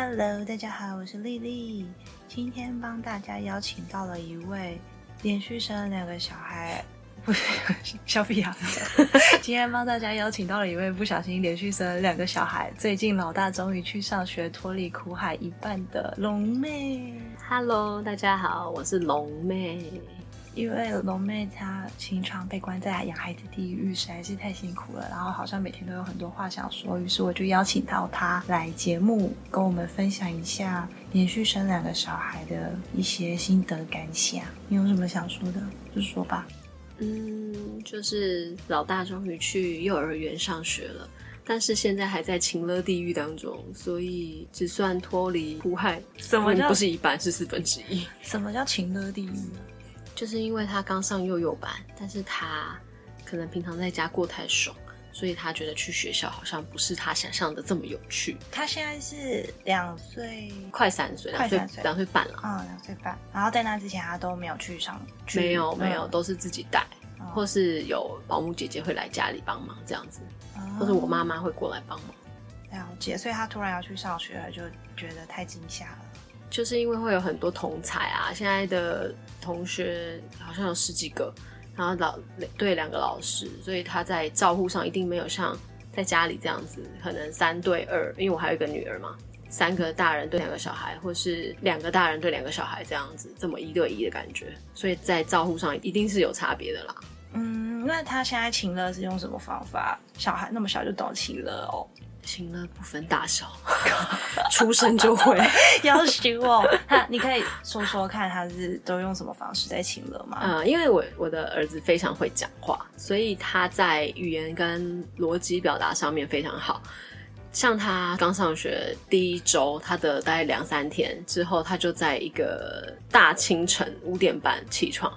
Hello，大家好，我是丽丽。今天帮大家邀请到了一位连续生两个小孩，不是小屁孩。今天帮大家邀请到了一位不小心连续生了两个小孩，最近老大终于去上学，脱离苦海一半的龙妹。Hello，大家好，我是龙妹。因为龙妹她经常被关在养孩子地狱，实在是太辛苦了，然后好像每天都有很多话想说，于是我就邀请到她来节目，跟我们分享一下连续生两个小孩的一些心得感想。你有什么想说的，就说吧。嗯，就是老大终于去幼儿园上学了，但是现在还在情乐地狱当中，所以只算脱离苦海，什么叫不是一半，是四分之一。什么叫情乐地狱啊？就是因为他刚上幼幼班，但是他可能平常在家过太爽，所以他觉得去学校好像不是他想象的这么有趣。他现在是两岁，快三岁，两岁两岁半了，嗯，两岁半。然后在那之前，他都没有去上，去没有没有，嗯都是自己带，哦或是有保姆姐姐会来家里帮忙这样子，或是我妈妈会过来帮忙。了解，所以他突然要去上学了，就觉得太惊吓了。就是因为会有很多同才啊，现在的同学好像有十几个，然后老对两个老师，所以他在照护上一定没有像在家里这样子，可能三对二，因为我还有一个女儿嘛，三个大人对两个小孩，或是两个大人对两个小孩这样子，这么一对一的感觉，所以在照护上一定是有差别的啦。嗯，那他现在请乐是用什么方法？小孩那么小就懂情乐哦，行了，不分大小，出生就会。要求哦。他，你可以说说看，他是都用什么方式在情乐吗？呃，因为我我的儿子非常会讲话，所以他在语言跟逻辑表达上面非常好。像他刚上学第一周，他的大概两三天之后，他就在一个大清晨五点半起床，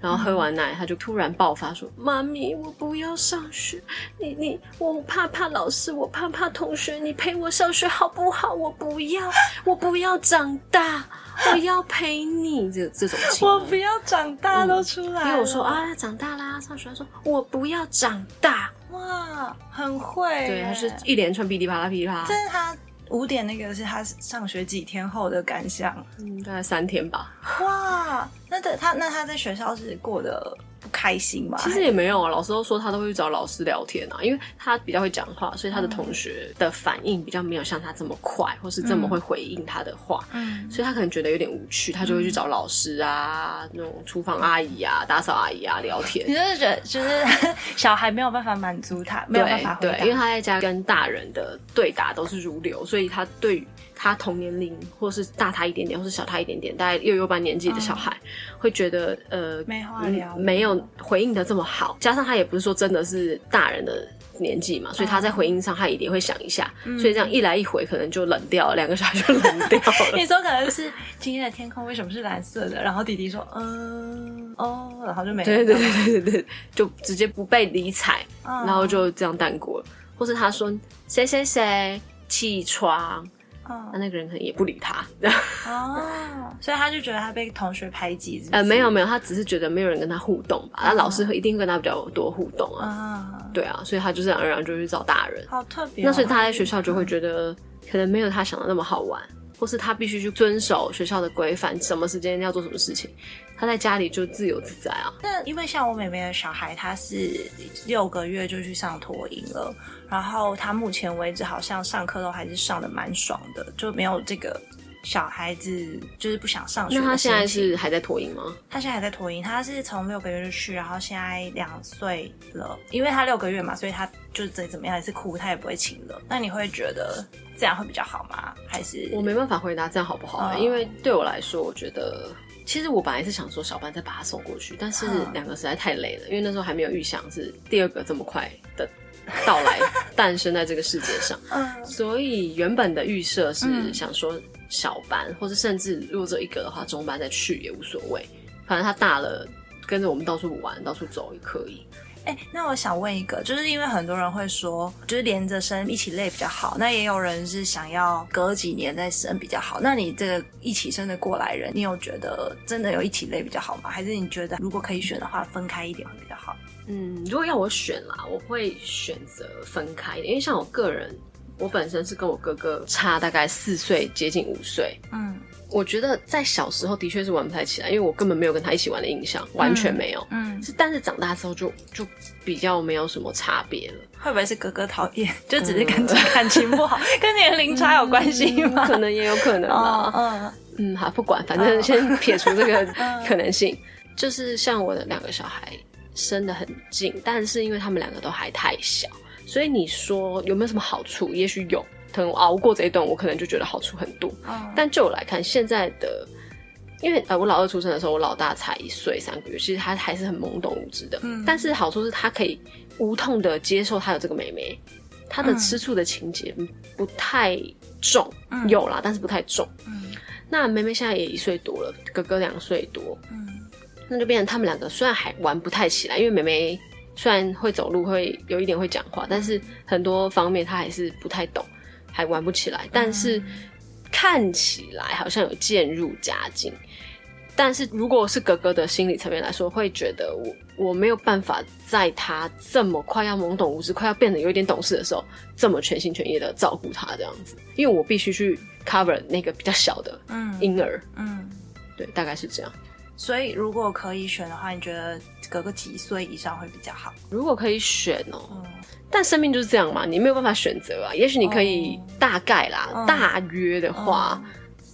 然后喝完奶，他就突然爆发说：“妈咪，我不要上学，你你我怕怕老师，我怕怕同学，你陪我上学好不好？我不要，我不要长大，我要陪你。”这这种情况，我不要长大都出来了、因为我说，啊，长大啦，上学。他说我不要长大，哇，很会耶。对，他是一连串噼里啪啦噼里啪啦这，是他五点那个是他上学几天后的感想。嗯，大概三天吧。哇，那他他那他在学校是过得不开心吗？其实也没有啊，老师都说他都会去找老师聊天啊，因为他比较会讲话，所以他的同学的反应比较没有像他这么快，或是这么会回应他的话，嗯，所以他可能觉得有点无趣，他就会去找老师啊、那种厨房阿姨啊、打扫阿姨啊聊天你。就是觉得就是小孩没有办法满足他，没有办法回因为他在家跟大人的对答都是如流，所以他对于他同年龄或是大他一点点，或是小他一点点，大概幼幼班年纪的小孩，会觉得呃没话聊嗯没有回应的这么好。加上他也不是说真的是大人的年纪嘛，所以他在回应上他一定会想一下，所以这样一来一回可能就冷掉了，两个小孩就冷掉了。你说可能是今天的天空为什么是蓝色的？然后弟弟说嗯哦，然后就没了对对对对对对，就直接不被理睬，嗯然后就这样淡过了。或是他说谁谁谁起床，那嗯那个人可能也不理他。哦，所以他就觉得他被同学排挤，呃，没有没有，他只是觉得没有人跟他互动吧。那、老师会一定会跟他比较多互动啊，啊，对啊，所以他就自然而然就去找大人。好特别哦。那所以他在学校就会觉得可能没有他想的那么好玩，或是他必须去遵守学校的规范，什么时间要做什么事情。他在家里就自由自在啊。那因为像我妹妹的小孩，他是六个月就去上托婴了，然后他目前为止好像上课都还是上的蛮爽的，就没有这个小孩子就是不想上学的那他现在是还在托婴吗？他现在还在托婴，他是从六个月就去，然后现在两岁了。因为他六个月嘛，所以他就是怎怎么样也是哭，他也不会请了。那你会觉得这样会比较好吗？还是我没办法回答这样好不好、因为对我来说，我觉得其实我本来是想说小班再把他送过去，但是嗯两个实在太累了，因为那时候还没有预想是第二个这么快的到来 诞生在这个世界上，嗯所以原本的预设是嗯想说小班，或者甚至如果只有一个的话，中班再去也无所谓，反正他大了。跟着我们到处玩、到处走也可以。哎、那我想问一个，就是因为很多人会说，就是连着生一起累比较好，那也有人是想要隔几年再生比较好。那你这个一起生的过来人，你有觉得真的有一起累比较好吗？还是你觉得如果可以选的话，分开一点会比较好？嗯，如果要我选啦，我会选择分开一点，因为像我个人我本身是跟我哥哥差大概四岁，接近五岁。嗯我觉得在小时候的确是玩不太起来，因为我根本没有跟他一起玩的印象，完全没有。嗯，是，但是长大之后就就比较没有什么差别了。会不会是哥哥讨厌？就只是感觉感情不好，跟年龄差有关系吗？可能也有可能哦啊。嗯嗯，好，不管，反正先撇除这个 可能性。就是像我的两个小孩生的很近，但是因为他们两个都还太小，所以你说有没有什么好处？也许有，可能熬过这一段，我可能就觉得好处很多。嗯但就我来看，现在的，因为呃，我老二出生的时候，我老大才一岁三个月，其实他还是很懵懂无知的。嗯但是好处是他可以无痛的接受他有这个妹妹，他的吃醋的情节不太重，嗯有啦，但是不太重。嗯那妹妹现在也一岁多了，哥哥两岁多，嗯那就变成他们两个虽然还玩不太起来，因为妹妹虽然会走路，会有一点会讲话，但是很多方面他还是不太懂，还玩不起来。但是看起来好像有渐入佳境。但是如果是哥哥的心理层面来说，会觉得我我没有办法在他这么快要懵懂无知、快要变得有一点懂事的时候，这么全心全意的照顾他这样子，因为我必须去 cover 那个比较小的婴儿，嗯。对，大概是这样。所以如果可以选的话，你觉得隔个几岁以上会比较好？如果可以选哦，嗯。但生命就是这样嘛，你没有办法选择啊。也许你可以哦。大概啦，嗯。大约的话，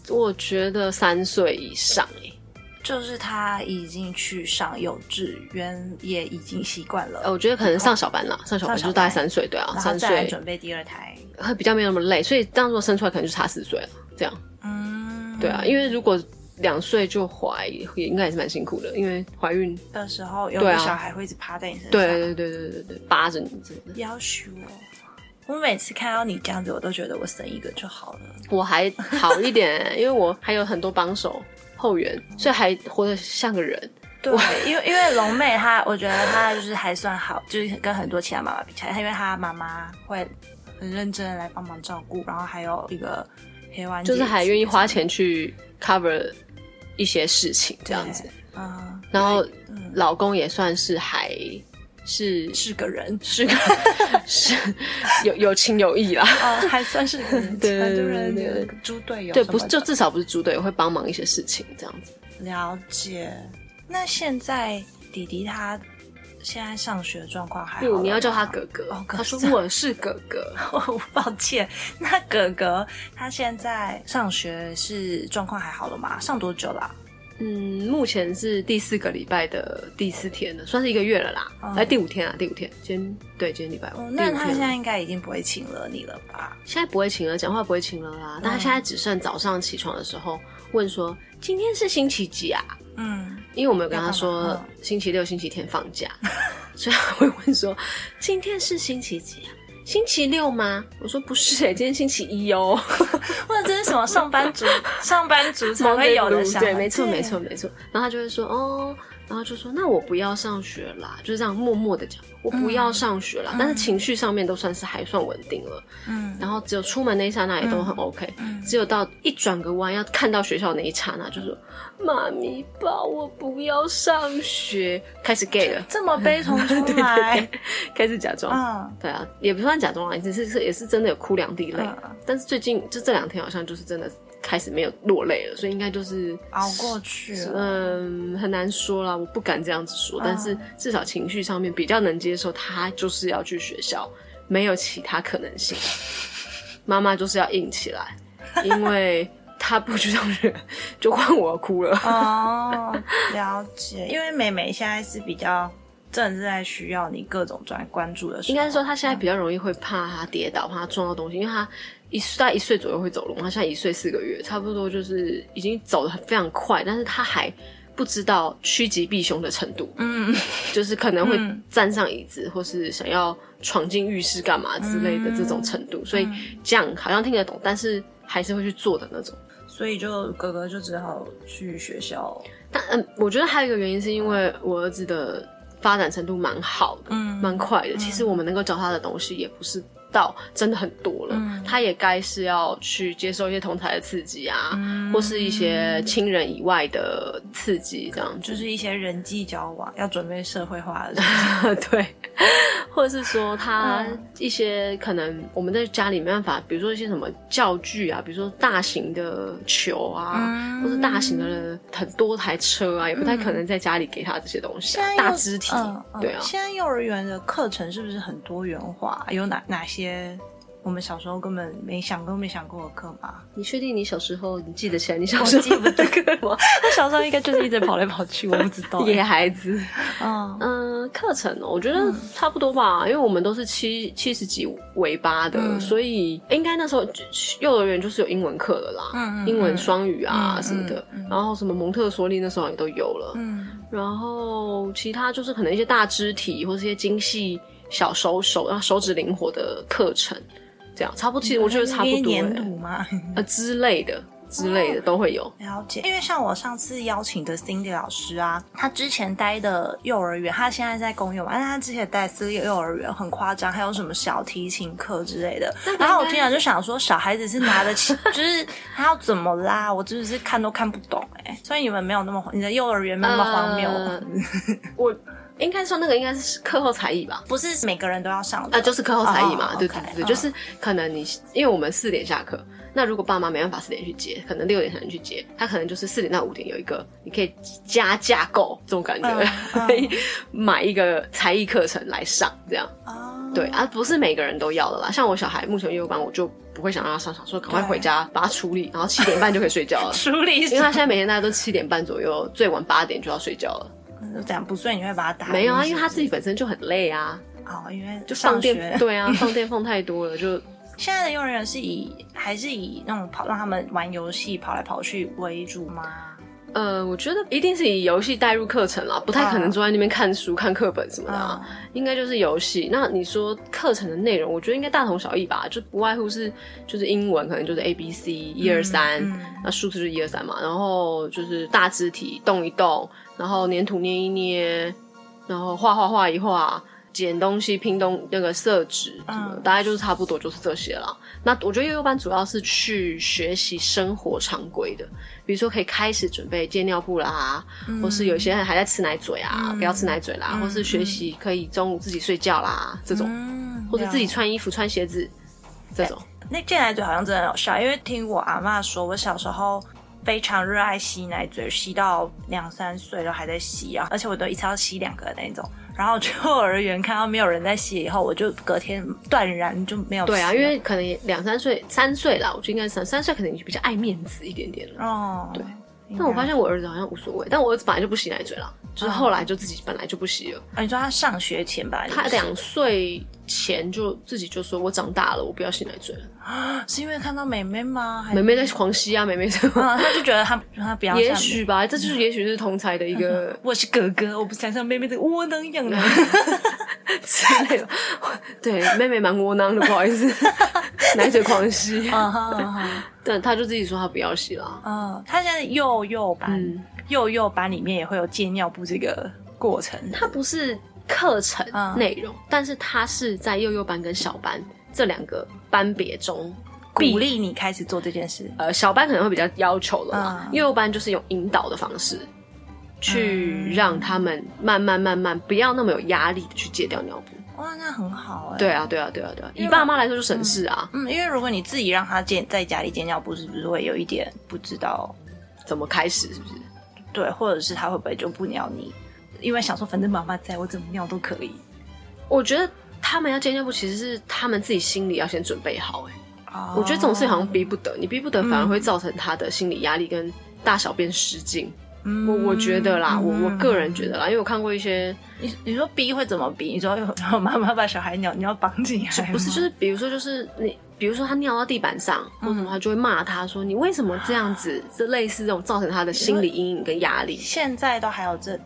我觉得三岁以上欸。就是他已经去上幼稚园，也已经习惯了，呃，我觉得可能上小班了，上小班就是大概三岁，对啊，三岁。准备第二胎。会比较没有那么累，所以这样做生出来可能就差四岁了，这样。嗯，对啊，因为如果两岁就怀，也应该也是蛮辛苦的，因为怀孕，的时候有个小孩会一直趴在你身上，对对对对对对，扒着你真的。要求我。我每次看到你这样子，我都觉得我生一个就好了。我还好一点，因为我还有很多帮手后援，所以还活得像个人。对，因为因为龙妹她，我觉得她就是还算好，就是跟很多其他妈妈比起来，她因为她妈妈会很认真的来帮忙照顾，然后还有一个陪玩，就是还愿意花钱去 cover 一些事情这样子。啊，然后嗯老公也算是还是是个人是个 是有有情有义啦。啊，还算是，对很多人对对猪队友对，不是就至少不是猪队友，会帮忙一些事情这样子。了解。那现在弟弟他现在上学的状况还好你要叫他哥哥。哦哥他说我是哥哥。哦，抱歉。那哥哥他现在上学是状况还好了吗？上多久啦、嗯，目前是第四个礼拜的第四天了，算是一个月了啦。哦哎、第五天啊，第五天。今天对，今天礼拜五。哦，那他现在应该已经不会请了你了吧？现在不会请了，讲话不会请了啦。但他现在只剩早上起床的时候问说：“今天是星期几啊嗯，？”因为我们有跟他说星期六、星期天放假，所以他会问说：“今天是星期几啊？星期六吗？”我说：“不是、欸，今天星期一哦。或者这是什么上班族上班族才会有的想法？对，没错，对没错，。没错。然后他就会说：“哦。”然后就说：“那我不要上学啦。”就是这样默默的讲：“我不要上学啦。但是情绪上面都算是还算稳定了。嗯然后只有出门那一刹那也都很 OK，、嗯只有到一转个弯要看到学校那一刹那，就说妈咪爸，我不要上学，开始 gay 了，这么悲从 中对对来对，，开始假装，嗯对啊，也不算假装啊，只是是也是真的有哭两滴泪，嗯但是最近就这两天好像就是真的开始没有落泪了，所以应该就是熬过去了。嗯，很难说啦，我不敢这样子说，但是至少情绪上面比较能接受，他就是要去学校，没有其他可能性。妈妈就是要硬起来，因为他不去上学，就换我哭了。哦，了解。因为美美现在是比较正在需要你各种专关注的时候，应该说，他现在比较容易会怕他跌倒，怕他撞到东西，因为他一大概一岁左右会走路，他现在一岁四个月，差不多就是已经走的非常快，但是他还不知道趋吉避凶的程度，嗯，就是可能会嗯站上椅子，或是想要闯进浴室干嘛之类的这种程度，所以嗯这样好像听得懂，但是还是会去做的那种。所以就哥哥就只好去学校。但嗯，我觉得还有一个原因是因为我儿子的发展程度蛮好的，嗯蛮快的。其实我们能够教他的东西也不是到真的很多了，嗯他也该是要去接受一些同台的刺激啊，嗯或是一些亲人以外的刺激，这样。就是一些人际交往，要准备社会化的。对，或者是说他嗯一些可能我们在家里没办法，比如说一些什么教具啊，比如说大型的球啊，嗯或是大型的很多台车啊，也不太可能在家里给他这些东西、大肢体，对啊。现在幼儿园的课程是不是很多元化？有哪哪些我们小时候根本没想过、没想过的课吧？你确定你小时候你记得起来你小时候记不得的课吗？我小时候应该就是一直跑来跑去，我不知道、野孩子，嗯。嗯，课程哦，我觉得差不多吧，因为我们都是七七十几尾巴的，嗯。所以应该那时候幼儿园就是有英文课了啦，嗯嗯英文双语啊嗯什么的，然后什么蒙特梭利那时候也都有了，嗯。然后其他就是可能一些大肢体或是一些精细小手手，然后手指灵活的课程，这样差不多，其实我觉得差不多、粘欸，土吗？呃之类的之类的都会有。了解，因为像我上次邀请的 Cindy 老师啊，他之前待的幼儿园，他现在在公幼嘛，但是他之前待的私立幼儿园很夸张，还有什么小提琴课之类的。然后我听了就想说，小孩子是拿得起，就是他要怎么啦，我真的是看都看不懂哎、所以你们没有那么，你的幼儿园没有那么荒谬，呃我应该说那个应该是课后才艺吧。不是每个人都要上的，啊，就是课后才艺嘛，哦对对对，嗯就是可能你因为我们四点下课，那如果爸妈没办法四点去接，可能六点才能去接，他可能就是四点到五点有一个你可以加价购这种感觉，可以买一个才艺课程来上，这样哦对啊，不是每个人都要的啦。像我小孩目前幼儿班，我就不会想让他上，想说赶快回家把他处理，然后七点半就可以睡觉了。处理因为他现在每天大概都七点半左右，最晚八点就要睡觉了。这样不睡你会把他打没有啊，因为他自己本身就很累啊，哦，因为就放学电，对啊，放电放太多了，就现在的幼儿园是以还是以那种跑让他们玩游戏跑来跑去为主吗？呃，我觉得一定是以游戏带入课程啦，不太可能坐在那边看书、看课本什么的、啊，应该就是游戏。那你说课程的内容，我觉得应该大同小异吧，就不外乎是就是英文，可能就是 A B C 一二三，嗯那数字就是一二三嘛，然后就是大肢体动一动，然后粘土捏一捏，然后画画画一画。捡东西、拼东那个色纸大概就是差不多就是这些了。那我觉得幼幼班主要是去学习生活常规的，比如说可以开始准备戒尿布啦，或是有些人还在吃奶嘴啊，嗯不要吃奶嘴啦，嗯或是学习可以中午自己睡觉啦，这种，嗯或者自己穿衣服、穿鞋子这种。那戒奶嘴好像真的很有效，因为听我阿妈说，我小时候非常热爱吸奶嘴，吸到两三岁都还在吸啊，而且我都一次要吸两个那种。然后去幼儿园看到没有人在写以后，我就隔天断然就没有吸了。对啊，因为可能两三岁、三岁啦，我觉得应该三三岁，可能就比较爱面子一点点了。哦，对。但我发现我儿子好像无所谓，但我儿子本来就不洗奶嘴了，就是后来就自己本来就不洗了。啊，你说他上学前吧，他两岁前就自己就说：“我长大了，我不要洗奶嘴了。是因为看到妹妹吗？”还妹妹在狂吸啊，妹妹在。啊，他就觉得他他不要也像许吧，这就是也许是同才的一个 我是哥哥，我不想像妹妹这个窝囊样的。之类的。对，妹妹蛮窝囊的，不好意思，奶嘴狂吸。啊哈啊哈但他就自己说他不要洗了。嗯，他现在幼幼班，嗯幼幼班里面也会有戒尿布这个过程。它不是课程嗯内容，但是它是在幼幼班跟小班这两个班别中鼓励你开始做这件事。呃，小班可能会比较要求了幼幼班就是用引导的方式，去让他们慢慢慢慢不要那么有压力的去戒掉尿布。哇，那很好哎、对啊，对啊，对啊，对啊，以爸妈来说就省事啊，嗯，因为如果你自己让他戒在家里戒尿布，是不是会有一点不知道？怎么开始是不是？对，或者是他会不会就不尿你？因为想说反正妈妈在我怎么尿都可以。我觉得他们要戒尿布，其实是他们自己心里要先准备好、欸。哦我觉得这种事情好像逼不得，你逼不得反而会造成他的心理压力跟大小便失禁。嗯我我觉得啦，我我嗯个人觉得啦，因为我看过一些，你你说逼会怎么逼？你说然后 妈妈把小孩尿，你要绑起来吗？不是就是比如说就是你，比如说他尿到地板上，或嗯什么，他就会骂他说你为什么这样子？这类似这种造成他的心理阴影跟压力，现在都还有这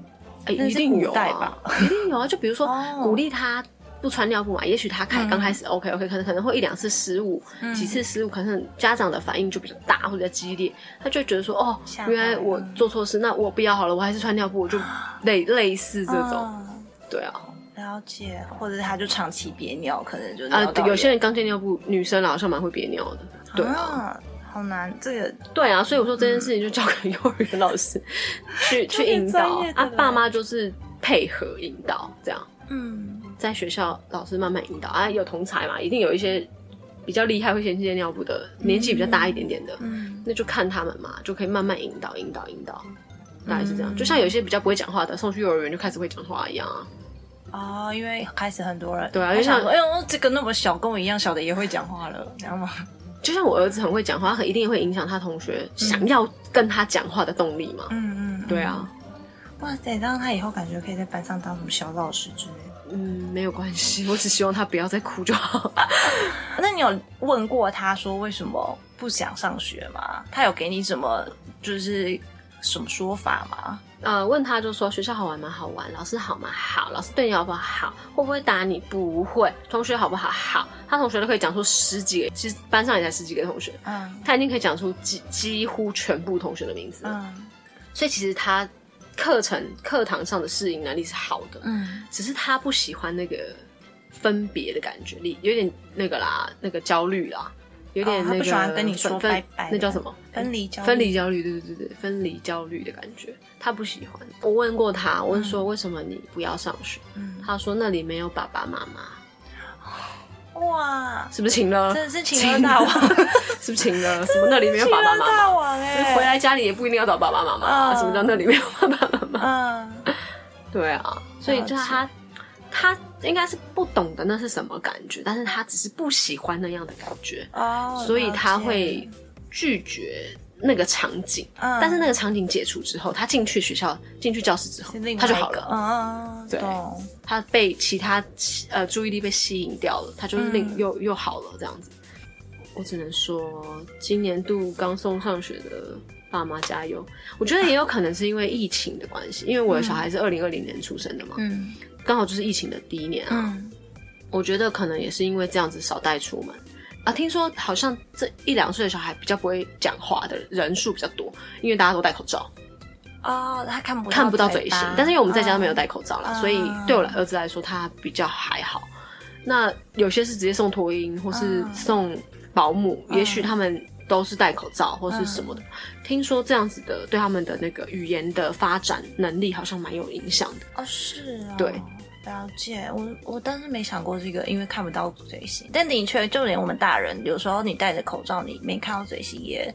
哎，一定有古代啊吧，一定有啊。就比如说哦鼓励他。不穿尿布嘛？也许他开嗯。刚开始 OK OK，可能可能会一两次失误，几次失误，可能家长的反应就比较大或者激烈，他就会觉得说哦原来我做错事，那我不要好了，我还是穿尿布，我就类类似这种，哦对啊，了解，或者是他就长期憋尿，可能就啊有些人刚戒尿布，女生好像蛮会憋尿的，对啊，啊，好难，这个。对啊，所以我说这件事情就交给幼儿园老师 去去引导啊，爸妈就是配合引导，这样。嗯在学校老师慢慢引导啊，有同才嘛，一定有一些比较厉害会先接尿布的，年纪比较大一点点的，嗯那就看他们嘛，就可以慢慢引导、引导、引导，大概是这样。嗯就像有一些比较不会讲话的，送去幼儿园就开始会讲话一样啊。哦，因为开始很多人对啊就像哎呦，这个那么小，跟我一样小的也会讲话了，知道吗？就像我儿子很会讲话，他一定会影响他同学想要跟他讲话的动力嘛。嗯嗯，对啊，哇塞，让他以后感觉可以在班上当什么小老师之类的。嗯，没有关系，我只希望他不要再哭就好。那你有问过他说为什么不想上学吗？他有给你什么就是什么说法吗？呃，问他就说学校好玩吗？好玩。老师好吗？好。老师对你好不好？好。会不会打你？不会。同学好不好？好。他同学都可以讲出十几个，其实班上也才十几个同学，嗯他已经可以讲出几几乎全部同学的名字了。嗯所以其实他课程课堂上的适应能力是好的，嗯。只是他不喜欢那个分别的感觉，你有点那个啦，那个焦虑啦，有点那个、哦不喜欢跟你说分拜拜那叫什么？分离焦虑。分离焦虑，对对对对，分离焦虑的感觉，他不喜欢。我问过他，我问说为什么你不要上学？嗯。他说那里没有爸爸妈妈，哇，是不是情了？真的是情了大王，是不是情了？什么那里没有爸爸妈妈？大王哎，回来家里也不一定要找爸爸妈妈，嗯什么叫那里没有爸爸妈妈？嗯对啊，所以就是他，他应该是不懂得那是什么感觉，但是他只是不喜欢那样的感觉，哦，所以他会拒绝那个场景。嗯但是那个场景解除之后，他进去学校、进去教室之后他就好了。嗯，对他被其他呃注意力被吸引掉了，他就是另、嗯又又好了这样子。我只能说，今年度刚送上学的爸妈加油！我觉得也有可能是因为疫情的关系，因为我的小孩是二零二零年出生的嘛，嗯刚好就是疫情的第一年啊。嗯我觉得可能也是因为这样子少带出门啊。听说好像这一两岁的小孩比较不会讲话的人数比较多，因为大家都戴口罩，哦，他看不看不到嘴型。但是因为我们在家都没有，戴口罩啦，嗯所以对我儿子来说他比较还好。那有些是直接送托婴或是嗯送保姆，也许他们都是戴口罩或是什么的。听说这样子的对他们的那个语言的发展能力好像蛮有影响的。哦，是啊，对。了解，我我当时没想过这个，因为看不到嘴型。但的确，就连我们大人，有时候你戴着口罩，你没看到嘴型，也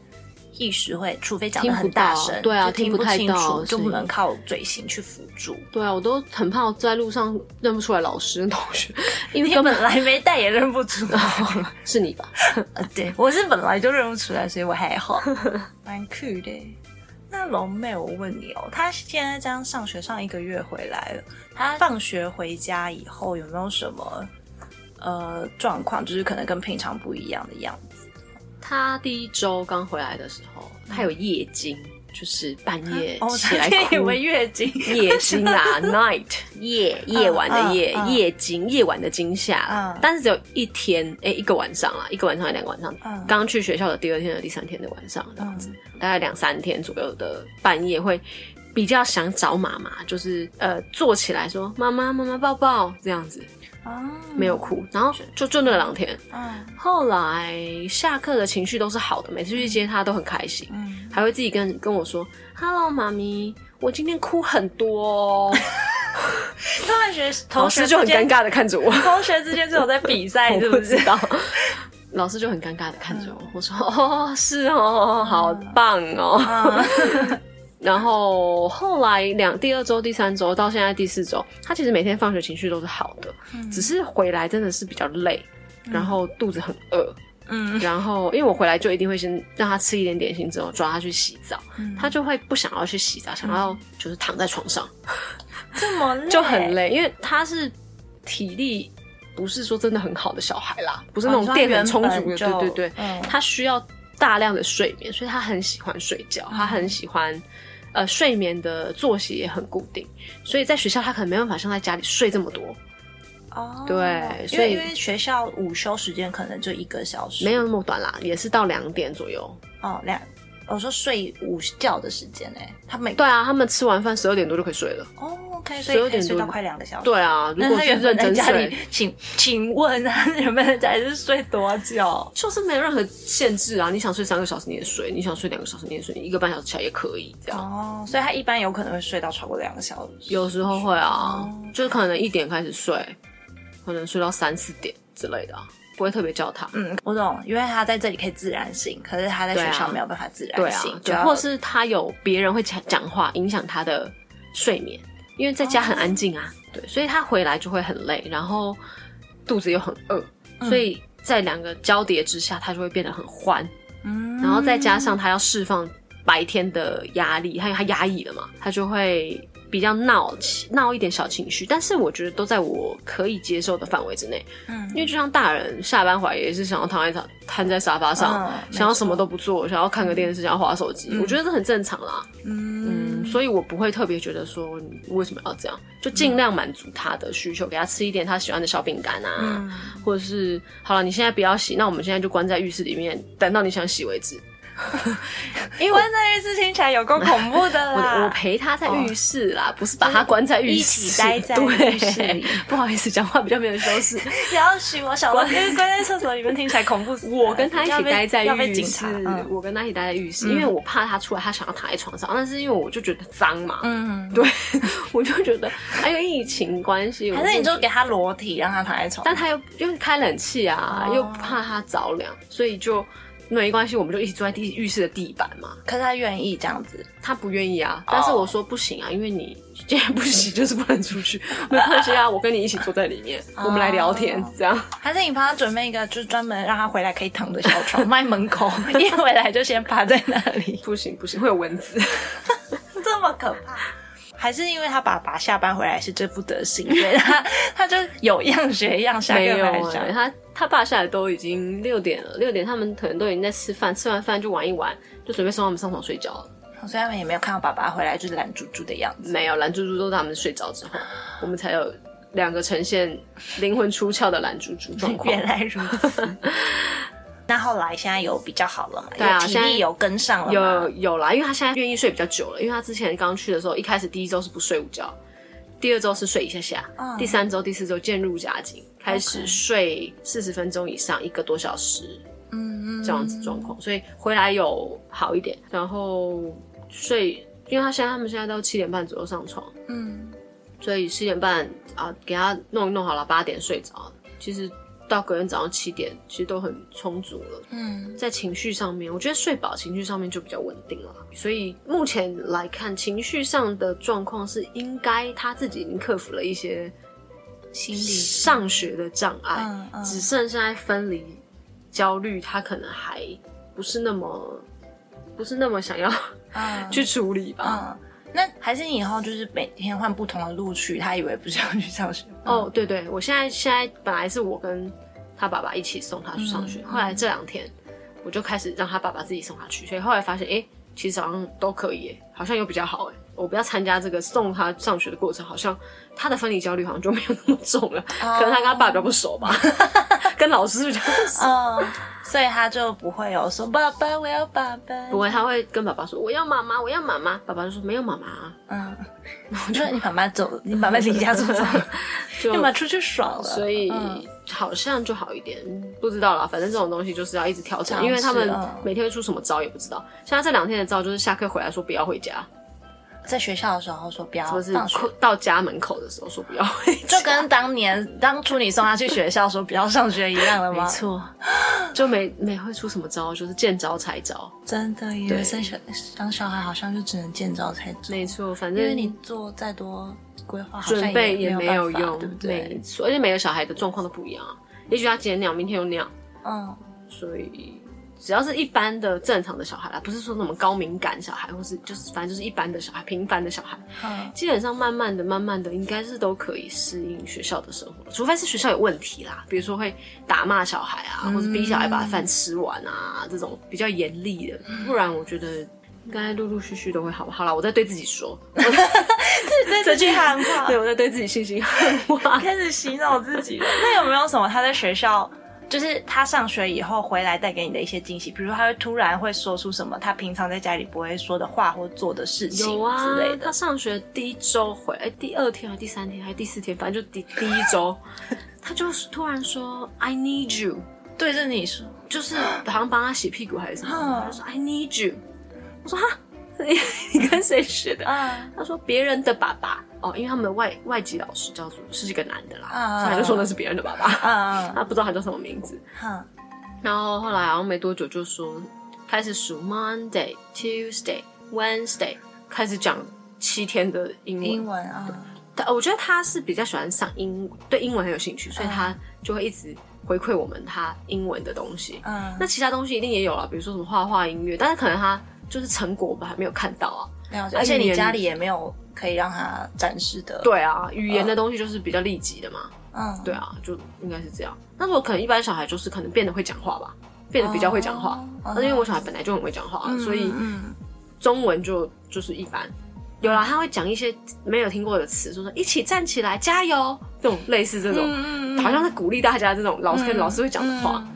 一时会，除非讲的很大声，对啊就听听不太清楚，到就不能靠嘴型去辅助。对啊，我都很怕我在路上认不出来老师跟同学，因为本本来没带也认不出来，是你吧？呃 对我是本来就认不出来，所以我还好，蛮酷的。那龙妹，我问你哦，她现在这样上学上一个月回来了，她放学回家以后有没有什么呃状况，就是可能跟平常不一样的样子？他第一周刚回来的时候，他有夜惊，就是半夜起来哭。以为月经。夜惊啊，night 夜夜晚的夜、嗯嗯夜惊，夜晚的惊吓。嗯但是只有一天，哎、一个晚上啦，一个晚上还两个晚上。嗯刚去学校的第二天的第三天的晚上这样子，大概两三天左右的半夜会比较想找妈妈，就是呃坐起来说妈妈妈妈抱抱这样子，啊，没有哭，然后就就那两天。嗯后来下课的情绪都是好的，每次去接他都很开心，嗯，还会自己跟跟我说：“Hello，妈咪，我今天哭很多哦。他们学 ”同学就很尴，尬的看着我，同学之间是有在比赛，我是不是？不知道。老师就很尴尬的看着我，我说：“哦，是哦，好棒哦。嗯然后后来两第二周、第三周到现在第四周，他其实每天放学情绪都是好的，只是回来真的是比较累，然后肚子很饿，嗯。然后因为我回来就一定会先让他吃一点点心，之后抓他去洗澡，他就会不想要去洗澡，想要就是躺在床上，这么累。就很累，因为他是体力不是说真的很好的小孩啦，不是那种电很充足的，对对对，嗯。他需要大量的睡眠，所以他很喜欢睡觉，他很喜欢。呃，睡眠的作息也很固定，所以在学校他可能没办法像在家里睡这么多，哦，对因所以为因为学校午休时间可能就一个小时，没有那么短啦，也是到两点左右。哦两我说睡午觉的时间哎，他每对啊，他们吃完饭十二点多就可以睡了。哦，OK，所以可以12点多睡到快两个小时。对啊，如果是那他原本认真在家里睡，，请请问他原本在家里是睡多久？就是没有任何限制啊。你想睡三个小时你也睡，你想睡两个小时你也睡，一个半小时起来也可以这样。哦，所以他一般有可能会睡到超过两个小时。有时候会啊，哦就是可能一点开始睡，可能睡到三四点之类的啊，不会特别叫他。嗯，我懂，因为他在这里可以自然醒，可是他在学校对啊没有办法自对啊然醒，，就要或是他有别人会讲讲话，影响他的睡眠，因为在家很安静啊，对，所以他回来就会很累，然后肚子又很饿，嗯。所以在两个交叠之下，他就会变得很欢，嗯。然后再加上他要释放白天的压力，他因为他压抑了嘛，他就会比较闹闹一点小情绪，但是我觉得都在我可以接受的范围之内。嗯因为就像大人下班回来也是想要躺在躺瘫在沙发上，嗯想要什么都不做，想要看个电视，想要划手机，我觉得这很正常啦。嗯嗯，所以我不会特别觉得说你为什么要这样，就尽量满足他的需求，给他吃一点他喜欢的小饼干啊，嗯或者是好了，你现在不要洗，那我们现在就关在浴室里面，等到你想洗为止。因为关在浴室听起来有够恐怖的我啦。我陪他在浴室啦，不是把他关在浴室，一起待在浴室里。对不好意思，讲话比较没有修饰。不要许我小的，因为关在厕所里面听起来恐怖死。我跟他一起待在浴室。我跟他一起待在浴室，因为我怕他出来，他想要躺在床上，但是因为我就觉得脏嘛，嗯，对，我就觉得还有疫情关系，反正你就给他裸体，让他躺在床上。但他又又开冷气啊，哦。又怕他着凉，所以就没关系，我们就一起坐在地浴室的地板嘛。可是他愿意这样子。他不愿意啊，哦但是我说不行啊，因为你 既然不洗，就是不能出去，没关系啊，我跟你一起坐在里面，我们来聊天，这样。还是你帮他准备一个，就是专门让他回来可以躺的小床，放在门口，一回来就先趴在那里，不行不行，会有蚊子。这么可怕。还是因为他爸爸下班回来是这副德行，所以他 他就有样学样，下没有课回来欸他他爸下来都已经六点了，六点他们可能都已经在吃饭，吃完饭就玩一玩，就准备送他们上床睡觉了。所以他们也没有看到爸爸回来就是懒猪猪的样子。没有，懒猪猪都是他们睡着之后，我们才有两个呈现灵魂出窍的懒猪猪状况。原来如此。那后来现在有比较好了嘛？对啊现在力有跟上了？有有啦，因为他现在愿意睡比较久了，因为他之前刚去的时候，一开始第一周是不睡午觉，第二周是睡一下下，嗯第三周、第四周渐入佳境，开始睡四十分钟以上，一个多小时嗯嗯这样子状况，所以回来有好一点，然后睡，因为他现在他们现在都七点半左右上床，嗯所以七点半啊给他弄一弄好了，八点睡着，其实到隔天早上七点，其实都很充足了。嗯在情绪上面，我觉得睡饱，情绪上面就比较稳定了。所以目前来看，情绪上的状况是应该他自己已经克服了一些心理上学的障碍，嗯嗯只剩下分离焦虑，他可能还不是那么不是那么想要嗯 去处理吧。嗯，那还是你以后就是每天换不同的路去，他以为不是要去上学哦，对对，我现在现在本来是我跟他爸爸一起送他去上学，嗯。后来这两天我就开始让他爸爸自己送他去，所以后来发现，哎，其实好像都可以，诶好像又比较好，哎，我不要参加这个送他上学的过程，好像他的分离焦虑好像就没有那么重了，可能他跟他爸比较不熟吧，跟老师比较不熟。嗯，所以他就不会有说爸爸我要爸爸，不会，他会跟爸爸说我要妈妈，我要妈妈。爸爸就说没有妈妈啊，嗯，我觉得你爸妈走了，你爸爸离家出走。了，就你爸出去爽了，所以嗯。好像就好一点，不知道啦。反正这种东西就是要一直调整，因为他们嗯。每天会出什么招也不知道。像他这两天的招就是下课回来说不要回家，在学校的时候说不要或是放学。到家门口的时候说不要回家，就跟当年当初你送他去学校说不要上学一样了吗？没，错，就没没会出什么招就是见招拆招。真的耶，对生小当小孩好像就只能见招拆招，没错，反因为正你做再多规划，好准备也也没有用，对不没对？错，而且每个小孩的状况都不一样啊。也许他今天尿，明天又尿。嗯，所以只要是一般的正常的小孩啦，不是说什么高敏感小孩，或是就是反正就是一般的小孩，平凡的小孩，嗯基本上慢慢的、慢慢的，应该是都可以适应学校的生活，除非是学校有问题啦，比如说会打骂小孩啊，或是逼小孩把饭吃完啊，这种比较严厉的，不然我觉得。应该陆陆续续都会好。好啦，我在对自己说，对这句喊话 对，我在对自己信心喊话。开始洗脑自己了。那有没有什么他在学校就是他上学以后回来带给你的一些惊喜，比如说他会突然会说出什么他平常在家里不会说的话或做的事情有啊之类，的他。上学第一周回，哎，第二天还是第三天还是第四天，反正就第第一周，他就突然说 “I need you”，对着你说，就是好像帮他洗屁股还是什么，嗯他就说 “I need you”，我说哈，你 你跟谁学的？啊他说别人的爸爸哦，因为他们的外外籍老师叫做是一个男的啦，啊所以他就说那是别人的爸爸，啊 他不知道他叫什么名字。哈然后后来好像没多久就说开始数 Monday、Tuesday、Wednesday，开始讲七天的英文。英文啊，他我觉得他是比较喜欢上英，对英文很有兴趣，所以他就会一直回馈我们他英文的东西。嗯，那其他东西一定也有了，比如说什么画画、音乐，但是可能他就是成果我们还没有看到啊。了解。而且你家里也没有可以让他展示的，，对啊，语言的东西就是比较立即的嘛。嗯，对啊，就应该是这样。那如果可能一般小孩就是可能变得会讲话吧，变得比较会讲话。哦那、因为我小孩本来就很会讲话，嗯所以嗯中文就就是一般。有啦，他会讲一些没有听过的词，说说一起站起来，加油，这种类似这种，嗯好像是鼓励大家这种老师跟老师会讲的话。嗯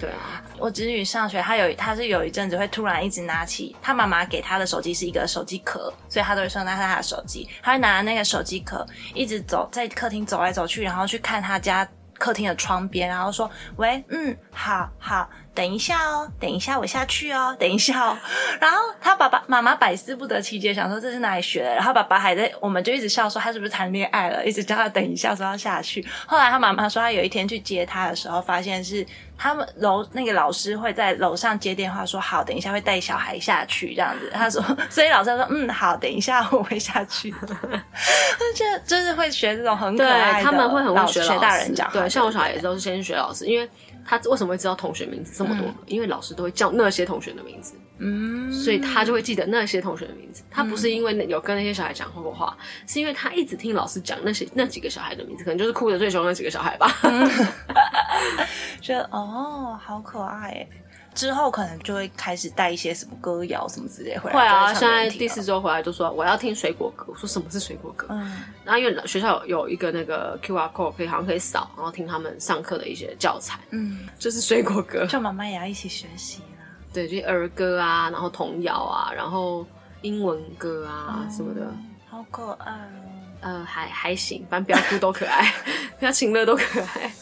对啊，我侄女上学，她有她是有一阵子会突然一直拿起她妈妈给她的手机是一个手机壳，所以她都会说那是她的手机，她会拿着那个手机壳一直走在客厅走来走去，然后去看她家客厅的窗边，然后说喂，嗯，好好，等一下哦，等一下我下去哦，等一下哦。然后她爸爸妈妈百思不得其解，想说这是哪里学的，然后爸爸还在，我们就一直笑说他是不是谈恋爱了，一直叫他等一下说要下去。后来他妈妈说，他有一天去接他的时候，发现是他们楼那个老师会在楼上接电话说好，等一下会带小孩下去这样子。他说，所以老师说嗯好，等一下我会下去的。就就是会学这种很可对爱的，他们会很会学老师老学大人讲对，像我小孩也都是先学老师，因为他为什么会知道同学名字这么多？因为老师都会叫那些同学的名字。嗯，所以他就会记得那些同学的名字。他不是因为那有跟那些小孩讲过话，是因为他一直听老师讲那些那几个小孩的名字，可能就是哭的最凶那几个小孩吧。觉得哦好可爱哎。之后可能就会开始带一些什么歌谣什么之类回来。会啊，就现在第四周回来就说我要听水果歌。我说什么是水果歌？嗯然后因为学校有有一个那个 QR code 可以好像可以扫，然后听他们上课的一些教材，嗯，就是水果歌。就妈妈也要一起学习啦。对，就是儿歌啊，然后童谣啊，然后英文歌啊、什么的。好可爱哦。呃，还还行，反正不要哭都可爱，不要情乐都可爱。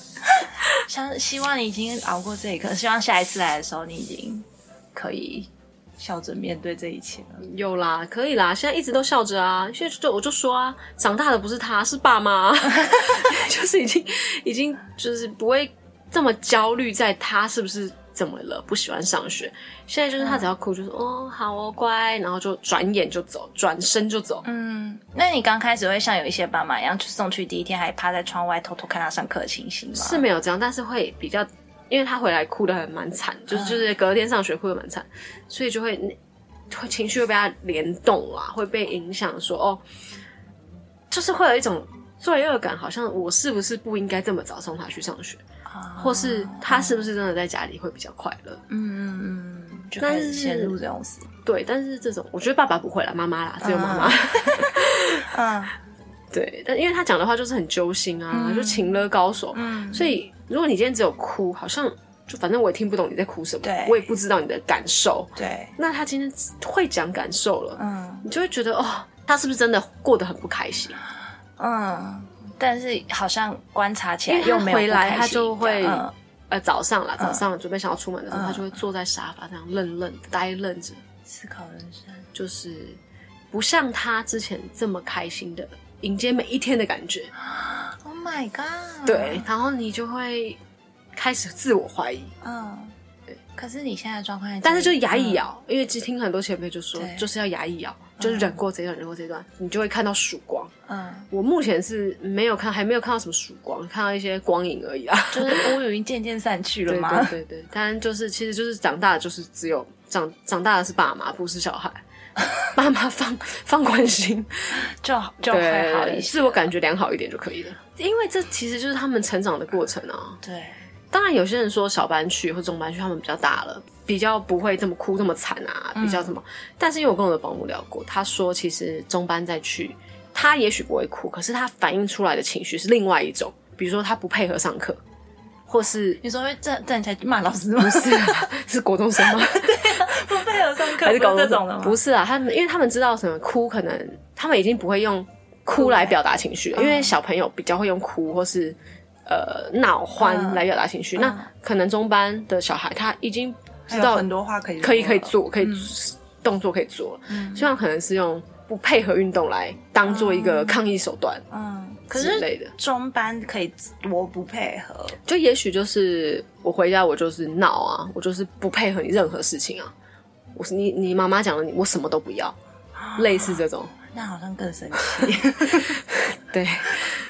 像希望你已经熬过这一刻，希望下一次来的时候你已经可以笑着面对这一切了。有啦，可以啦，现在一直都笑着啊。现在就我就说啊，长大的不是他，是爸妈，就是已经已经就是不会这么焦虑，在他是不是怎么了，不喜欢上学。现在就是他只要哭，就说、哦好哦乖，然后就转眼就走，转身就走。嗯，那你刚开始会像有一些爸妈一样，去送去第一天还趴在窗外偷偷看他上课的情形吗？是没有这样，但是会比较，因为他回来哭的还蛮惨，就是就是隔天上学哭的蛮惨，所以就会会情绪会被他联动啊，会被影响说哦，就是会有一种罪恶感，好像我是不是不应该这么早送他去上学，啊或是他是不是真的在家里会比较快乐？嗯嗯嗯，就开始陷入这种死。对，但是这种我觉得爸爸不会啦，妈妈啦，只有妈妈。嗯 对，但因为他讲的话就是很揪心啊，就情勒高手，嗯，所以如果你今天只有哭，好像就反正我也听不懂你在哭什么，对我也不知道你的感受。对，那他今天会讲感受了，嗯你就会觉得哦，他是不是真的过得很不开心？嗯，但是好像观察起来又没有回来他就会嗯呃，早上啦，早上准备想要出门的时候，嗯他就会坐在沙发上愣愣呆愣着，思考人生。就是不像他之前这么开心的迎接每一天的感觉。Oh my god！对，，然后你就会开始自我怀疑，嗯，对。可是你现在的状况，但是就牙一咬，因为其实听很多前辈就说，就是要牙一咬，就是忍过这一段，忍过这一段，你就会看到曙光。嗯，我目前是没有看，还没有看到什么曙光，看到一些光影而已啊。就是 乌云渐渐散去了对吗？对对对，当然就是其实就是长大的就是只有长长大的是爸妈，不是小孩。爸妈放放宽心，就就还好一对，些。自我感觉良好一点就可以了。因为这其实就是他们成长的过程啊。对，当然，有些人说小班去或中班去，他们比较大了，比较不会这么哭这么惨啊，比较什么。但是因为我跟我的保姆聊过，他说其实中班再去，他也许不会哭，可是他反映出来的情绪是另外一种，比如说他不配合上课，或是你说会站站起来骂老师吗？不是啊是国中生吗？对不配合上课，还是高中生不这种的吗？不是啊，他们因为他们知道什么哭，可能他们已经不会用哭来表达情绪了，因为小朋友比较会用哭或是呃闹欢嗯来表达情绪。嗯那可能中班的小孩他已经知道很多话可以可以可以，做，可以、动作可以做。了，所以他可能是用不配合运动来当做一个抗议手段嗯，可是之类的。中班可以我不配合，就也许就是我回家我就是闹啊，我就是不配合你任何事情啊。我是你你妈妈讲的你我什么都不要，类似这种。那好像更生气。对，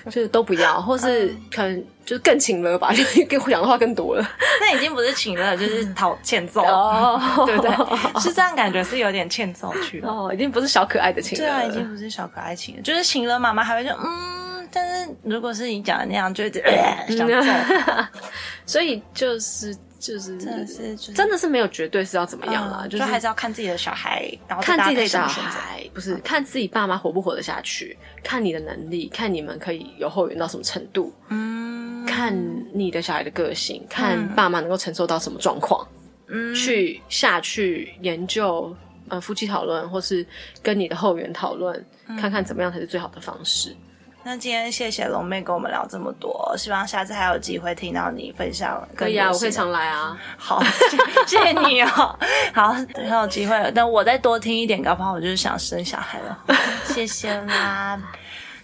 就是都不要，或是可能就是更请了吧，就跟我讲的话更多了。那已经不是请了，就是讨欠揍，哦对不对？是这样感觉是有点欠揍去了。哦，已经不是小可爱的请了。对啊，已经不是小可爱请了，就是请了，妈妈还会说嗯，但是如果是你讲的那样，就会觉得、呃、想揍，所以就是就是真的是就是真的是没有绝对是要怎么样啦，嗯就是就还是要看自己的小孩，然后看自己的小孩，不是看自己爸妈活不活得下去，看你的能力，看你们可以有后援到什么程度，嗯，看你的小孩的个性，看爸妈能够承受到什么状况，嗯去下去研究呃夫妻讨论，或是跟你的后援讨论，嗯看看怎么样才是最好的方式。那今天谢谢龙妹跟我们聊这么多，希望下次还有机会听到你分享。可以啊，我可以常来啊。好，谢谢你哦。好，很有机会了，但我再多听一点，搞不好我就是想生小孩了。谢谢啦，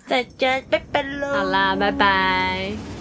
再见，拜拜喽。好啦，拜拜。